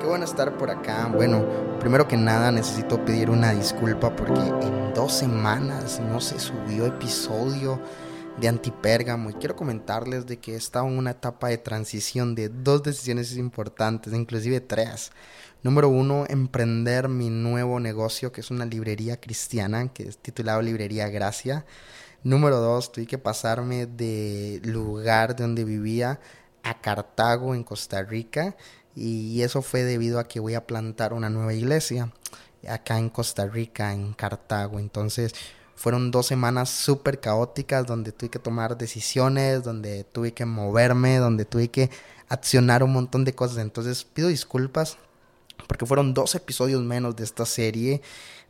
Qué bueno estar por acá. Bueno, primero que nada necesito pedir una disculpa porque en dos semanas no se subió episodio de Antipérgamo y quiero comentarles de que he estado en una etapa de transición de dos decisiones importantes, inclusive tres. Número uno, emprender mi nuevo negocio que es una librería cristiana que es titulado Librería Gracia. Número dos, tuve que pasarme de lugar donde vivía a Cartago en Costa Rica y eso fue debido a que voy a plantar una nueva iglesia acá en Costa Rica, en Cartago. Entonces fueron dos semanas súper caóticas donde tuve que tomar decisiones, donde tuve que moverme, donde tuve que accionar un montón de cosas. Entonces pido disculpas porque fueron dos episodios menos de esta serie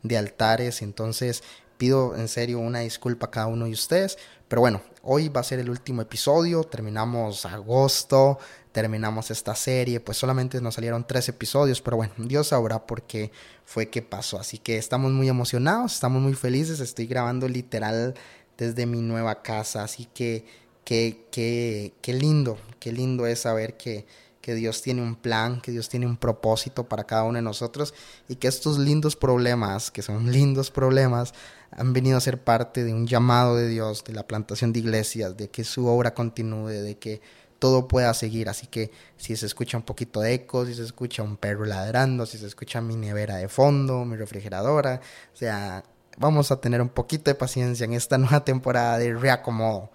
de altares. Entonces pido en serio una disculpa a cada uno de ustedes. Pero bueno, hoy va a ser el último episodio. Terminamos agosto, terminamos esta serie. Pues solamente nos salieron tres episodios. Pero bueno, Dios sabrá por qué fue que pasó. Así que estamos muy emocionados, estamos muy felices. Estoy grabando literal desde mi nueva casa. Así que qué, qué, qué lindo, qué lindo es saber que que Dios tiene un plan, que Dios tiene un propósito para cada uno de nosotros y que estos lindos problemas, que son lindos problemas, han venido a ser parte de un llamado de Dios, de la plantación de iglesias, de que su obra continúe, de que todo pueda seguir. Así que si se escucha un poquito de eco, si se escucha un perro ladrando, si se escucha mi nevera de fondo, mi refrigeradora, o sea, vamos a tener un poquito de paciencia en esta nueva temporada de reacomodo.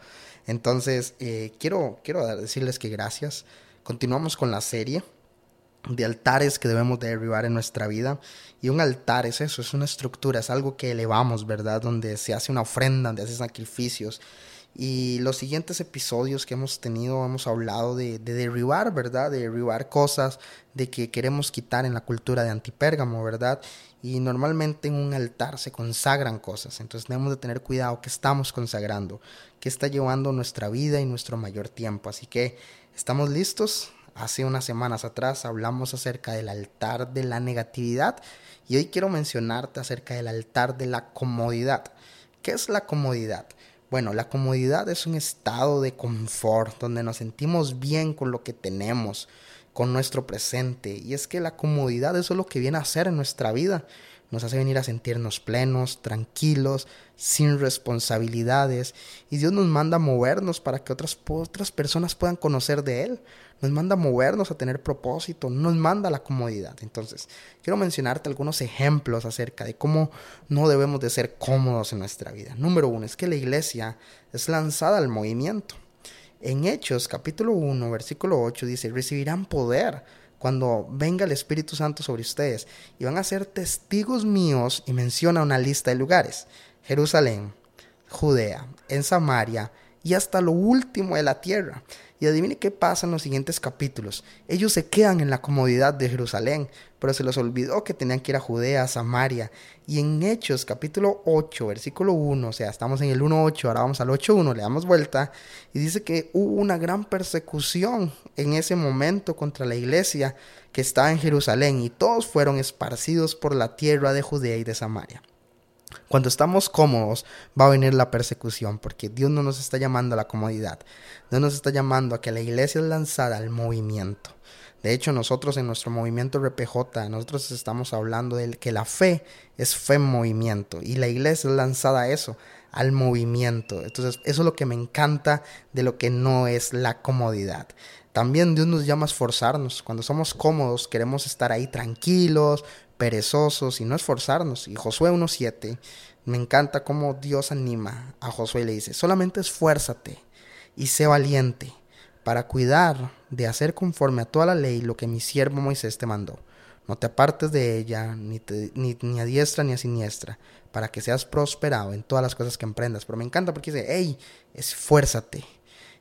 Entonces, eh, quiero, quiero decirles que gracias Continuamos con la serie de altares que debemos derribar en nuestra vida. Y un altar es eso, es una estructura, es algo que elevamos, ¿verdad? Donde se hace una ofrenda, donde se sacrificios. Y los siguientes episodios que hemos tenido hemos hablado de, de, derribar, ¿verdad? De derribar cosas de que queremos quitar en la cultura de antipérgamo, ¿verdad? Y normalmente en un altar se consagran cosas, entonces debemos de tener cuidado que estamos consagrando, que está llevando nuestra vida y nuestro mayor tiempo. Así que ¿Estamos listos? Hace unas semanas atrás hablamos acerca del altar de la negatividad y hoy quiero mencionarte acerca del altar de la comodidad. ¿Qué es la comodidad? Bueno, la comodidad es un estado de confort donde nos sentimos bien con lo que tenemos, con nuestro presente. Y es que la comodidad eso es lo que viene a hacer en nuestra vida nos hace venir a sentirnos plenos, tranquilos, sin responsabilidades. Y Dios nos manda a movernos para que otras, otras personas puedan conocer de Él. Nos manda a movernos a tener propósito, nos manda la comodidad. Entonces, quiero mencionarte algunos ejemplos acerca de cómo no debemos de ser cómodos en nuestra vida. Número uno, es que la iglesia es lanzada al movimiento. En Hechos capítulo 1, versículo 8 dice, recibirán poder cuando venga el Espíritu Santo sobre ustedes y van a ser testigos míos y menciona una lista de lugares. Jerusalén, Judea, en Samaria y hasta lo último de la tierra. Y adivine qué pasa en los siguientes capítulos. Ellos se quedan en la comodidad de Jerusalén, pero se les olvidó que tenían que ir a Judea, a Samaria. Y en Hechos capítulo 8, versículo 1, o sea, estamos en el 1.8, ahora vamos al 8.1, le damos vuelta, y dice que hubo una gran persecución en ese momento contra la iglesia que estaba en Jerusalén, y todos fueron esparcidos por la tierra de Judea y de Samaria. Cuando estamos cómodos va a venir la persecución porque Dios no nos está llamando a la comodidad. Dios nos está llamando a que la iglesia es lanzada al movimiento. De hecho, nosotros en nuestro movimiento RPJ, nosotros estamos hablando de que la fe es fe en movimiento y la iglesia es lanzada a eso, al movimiento. Entonces, eso es lo que me encanta de lo que no es la comodidad. También Dios nos llama a esforzarnos. Cuando somos cómodos, queremos estar ahí tranquilos, perezosos y no esforzarnos. Y Josué 1.7, me encanta cómo Dios anima a Josué y le dice, solamente esfuérzate y sé valiente para cuidar de hacer conforme a toda la ley lo que mi siervo Moisés te mandó. No te apartes de ella, ni, ni, ni, a diestra ni a siniestra, para que seas prosperado en todas las cosas que emprendas. Pero me encanta porque dice, hey, esfuérzate.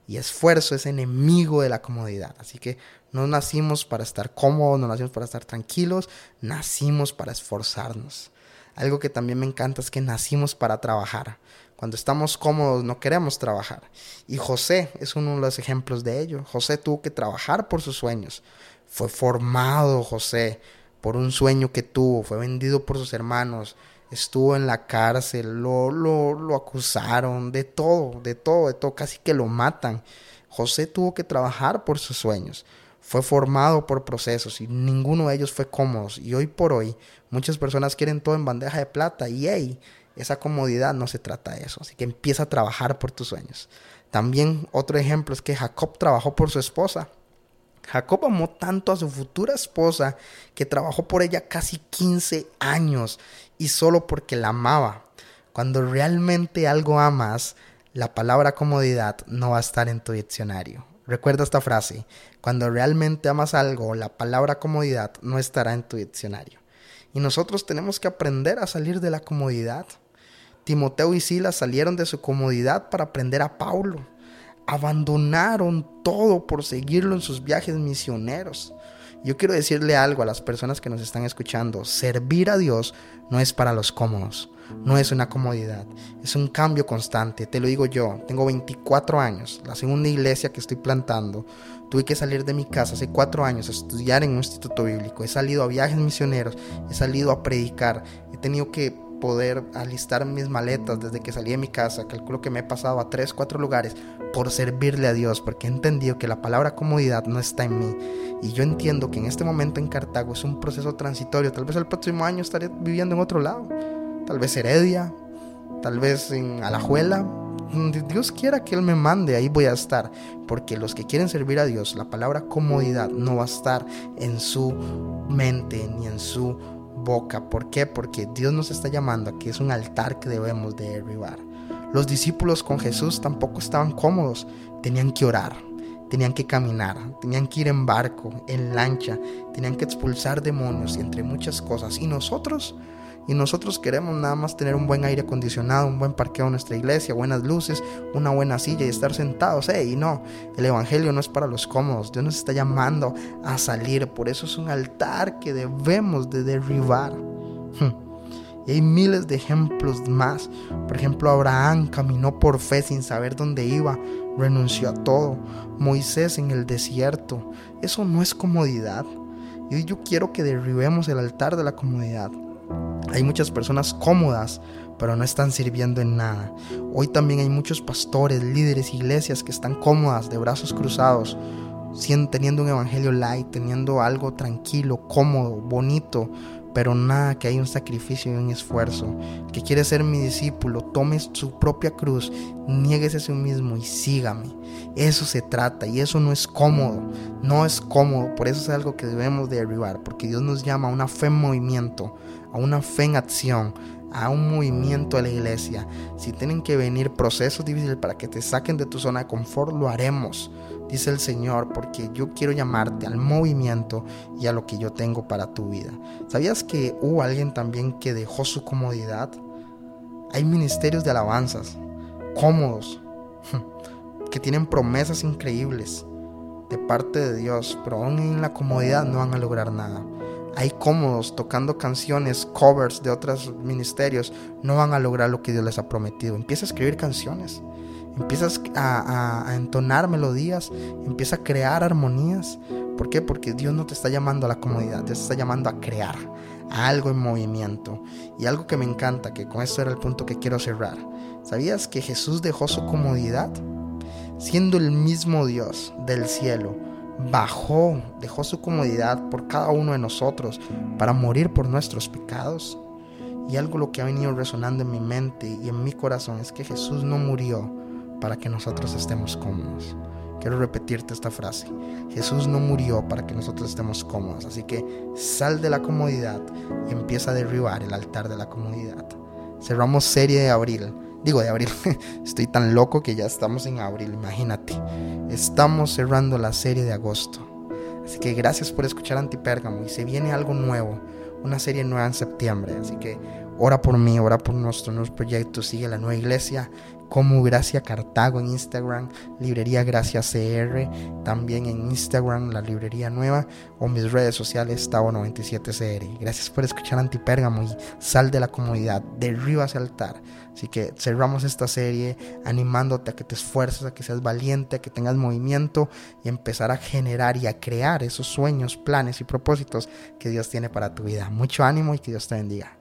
Y esfuerzo es enemigo de la comodidad. Así que no nacimos para estar cómodos, no nacimos para estar tranquilos, nacimos para esforzarnos. Algo que también me encanta es que nacimos para trabajar. Cuando estamos cómodos no queremos trabajar. Y José es uno de los ejemplos de ello. José tuvo que trabajar por sus sueños. Fue formado José por un sueño que tuvo, fue vendido por sus hermanos, estuvo en la cárcel, lo, lo, lo acusaron, de todo, de todo, de todo, casi que lo matan. José tuvo que trabajar por sus sueños fue formado por procesos y ninguno de ellos fue cómodo. Y hoy por hoy muchas personas quieren todo en bandeja de plata y hey, esa comodidad no se trata de eso. Así que empieza a trabajar por tus sueños. También otro ejemplo es que Jacob trabajó por su esposa. Jacob amó tanto a su futura esposa que trabajó por ella casi 15 años y solo porque la amaba. Cuando realmente algo amas, la palabra comodidad no va a estar en tu diccionario. Recuerda esta frase, cuando realmente amas algo, la palabra comodidad no estará en tu diccionario. Y nosotros tenemos que aprender a salir de la comodidad. Timoteo y Silas salieron de su comodidad para aprender a Paulo. Abandonaron todo por seguirlo en sus viajes misioneros. Yo quiero decirle algo a las personas que nos están escuchando. Servir a Dios no es para los cómodos, no es una comodidad, es un cambio constante. Te lo digo yo, tengo 24 años, la segunda iglesia que estoy plantando. Tuve que salir de mi casa hace cuatro años a estudiar en un instituto bíblico. He salido a viajes misioneros, he salido a predicar, he tenido que poder alistar mis maletas desde que salí de mi casa. Calculo que me he pasado a tres, cuatro lugares por servirle a Dios, porque he entendido que la palabra comodidad no está en mí. Y yo entiendo que en este momento en Cartago es un proceso transitorio. Tal vez el próximo año estaré viviendo en otro lado. Tal vez Heredia, tal vez en Alajuela. Dios quiera que Él me mande, ahí voy a estar. Porque los que quieren servir a Dios, la palabra comodidad no va a estar en su mente ni en su boca. ¿Por qué? Porque Dios nos está llamando a que es un altar que debemos de derribar. Los discípulos con Jesús tampoco estaban cómodos, tenían que orar, tenían que caminar, tenían que ir en barco, en lancha, tenían que expulsar demonios y entre muchas cosas. Y nosotros y nosotros queremos nada más tener un buen aire acondicionado, un buen parqueo en nuestra iglesia, buenas luces, una buena silla y estar sentados. y no, el Evangelio no es para los cómodos. Dios nos está llamando a salir. Por eso es un altar que debemos de derribar. Hmm. Y hay miles de ejemplos más. Por ejemplo, Abraham caminó por fe sin saber dónde iba, renunció a todo. Moisés en el desierto. Eso no es comodidad. Y yo quiero que derribemos el altar de la comodidad. Hay muchas personas cómodas, pero no están sirviendo en nada. Hoy también hay muchos pastores, líderes, iglesias que están cómodas, de brazos cruzados, teniendo un evangelio light, teniendo algo tranquilo, cómodo, bonito, pero nada que hay un sacrificio y un esfuerzo. que quiere ser mi discípulo, tome su propia cruz, nieguese a sí mismo y sígame. Eso se trata y eso no es cómodo, no es cómodo, por eso es algo que debemos de derribar, porque Dios nos llama a una fe en movimiento, a una fe en acción, a un movimiento de la iglesia. Si tienen que venir procesos difíciles para que te saquen de tu zona de confort, lo haremos, dice el Señor, porque yo quiero llamarte al movimiento y a lo que yo tengo para tu vida. ¿Sabías que hubo alguien también que dejó su comodidad? Hay ministerios de alabanzas, cómodos, que tienen promesas increíbles de parte de Dios, pero aún en la comodidad no van a lograr nada hay cómodos tocando canciones, covers de otros ministerios, no van a lograr lo que Dios les ha prometido. Empieza a escribir canciones, empiezas a, entonar melodías, empieza a crear armonías. ¿Por qué? Porque Dios no te está llamando a la comodidad, te está llamando a crear, a algo en movimiento. Y algo que me encanta, que con esto era el punto que quiero cerrar. ¿Sabías que Jesús dejó su comodidad? Siendo el mismo Dios del cielo, bajó, dejó su comodidad por cada uno de nosotros para morir por nuestros pecados. Y algo lo que ha venido resonando en mi mente y en mi corazón es que Jesús no murió para que nosotros estemos cómodos. Quiero repetirte esta frase. Jesús no murió para que nosotros estemos cómodos. Así que sal de la comodidad y empieza a derribar el altar de la comodidad. Cerramos serie de abril Digo, de abril. Estoy tan loco que ya estamos en abril, imagínate. Estamos cerrando la serie de agosto. Así que gracias por escuchar Antipérgamo y se viene algo nuevo, una serie nueva en septiembre. Así que ora por mí, ora por nuestros nuevos proyectos, sigue la nueva iglesia como Gracia Cartago en Instagram, Librería Gracia CR, también en Instagram, la librería nueva, o mis redes sociales, Tavo97CR. Gracias por escuchar Antipérgamo y sal de la comodidad, derriba ese altar. Así que cerramos esta serie animándote a que te esfuerces, a que seas valiente, a que tengas movimiento y empezar a generar y a crear esos sueños, planes y propósitos que Dios tiene para tu vida. Mucho ánimo y que Dios te bendiga.